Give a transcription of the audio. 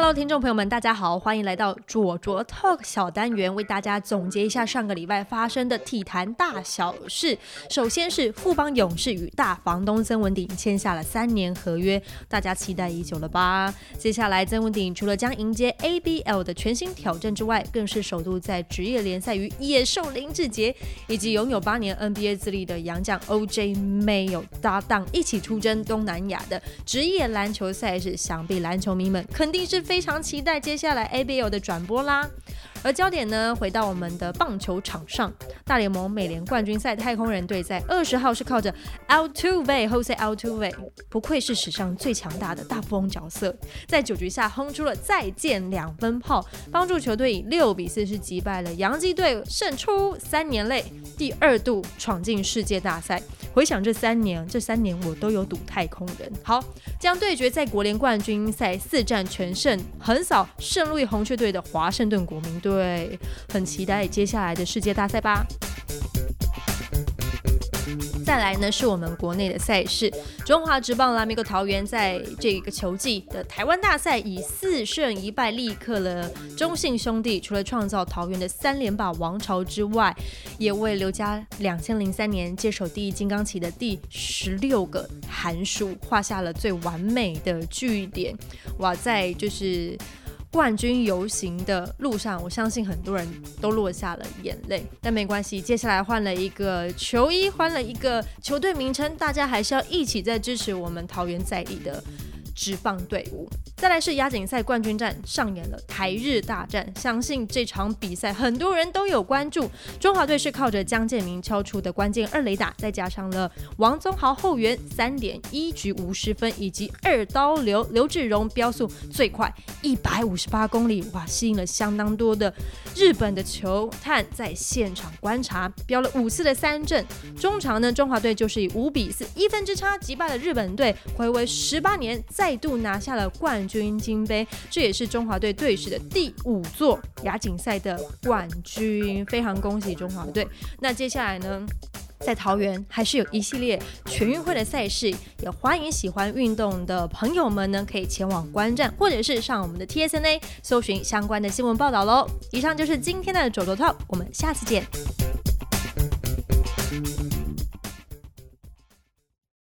Hello，听众朋友们，大家好，欢迎来到左卓 Talk 小单元，为大家总结一下上个礼拜发生的体坛大小事。首先是富邦勇士与大房东曾文鼎签下了三年合约，大家期待已久了吧？接下来，曾文鼎除了将迎接 ABL 的全新挑战之外，更是首度在职业联赛与野兽林志杰以及拥有八年 NBA 资历的洋将 OJ 没有搭档一起出征东南亚的职业篮球赛事，想必篮球迷们肯定是。非常期待接下来 ABL 的转播啦。而焦点呢，回到我们的棒球场上，大联盟美联冠军赛，太空人队在二十号是靠着 Altuve Jose Altuve，不愧是史上最强大的大富翁角色，在九局下轰出了再见两分炮，帮助球队以六比四是击败了洋基队，胜出三年内第二度闯进世界大赛。回想这三年，这三年我都有赌太空人。好，将对决在国联冠军赛四战全胜，横扫胜利红雀队的华盛顿国民队。对，很期待接下来的世界大赛吧。再来呢，是我们国内的赛事，中华职棒拉米戈桃园在这个球季的台湾大赛以四胜一败力克了中信兄弟，除了创造桃园的三连霸王朝之外，也为刘家两千零三年接手第一金刚旗的第十六个寒暑画下了最完美的句点。哇，在就是。冠军游行的路上，我相信很多人都落下了眼泪。但没关系，接下来换了一个球衣，换了一个球队名称，大家还是要一起在支持我们桃园在地的。职棒队伍，再来是亚锦赛冠军战上演了台日大战，相信这场比赛很多人都有关注。中华队是靠着江建明敲出的关键二雷打，再加上了王宗豪后援三点一局五十分，以及二刀流刘志荣飙速最快一百五十八公里，哇，吸引了相当多的日本的球探在现场观察，飙了五次的三振。中场呢，中华队就是以五比四一分之差击败了日本队，回违十八年再。再度拿下了冠军金杯，这也是中华队队史的第五座亚锦赛的冠军，非常恭喜中华队。那接下来呢，在桃园还是有一系列全运会的赛事，也欢迎喜欢运动的朋友们呢，可以前往观战，或者是上我们的 TSNA 搜寻相关的新闻报道喽。以上就是今天的走走 Talk，我们下次见。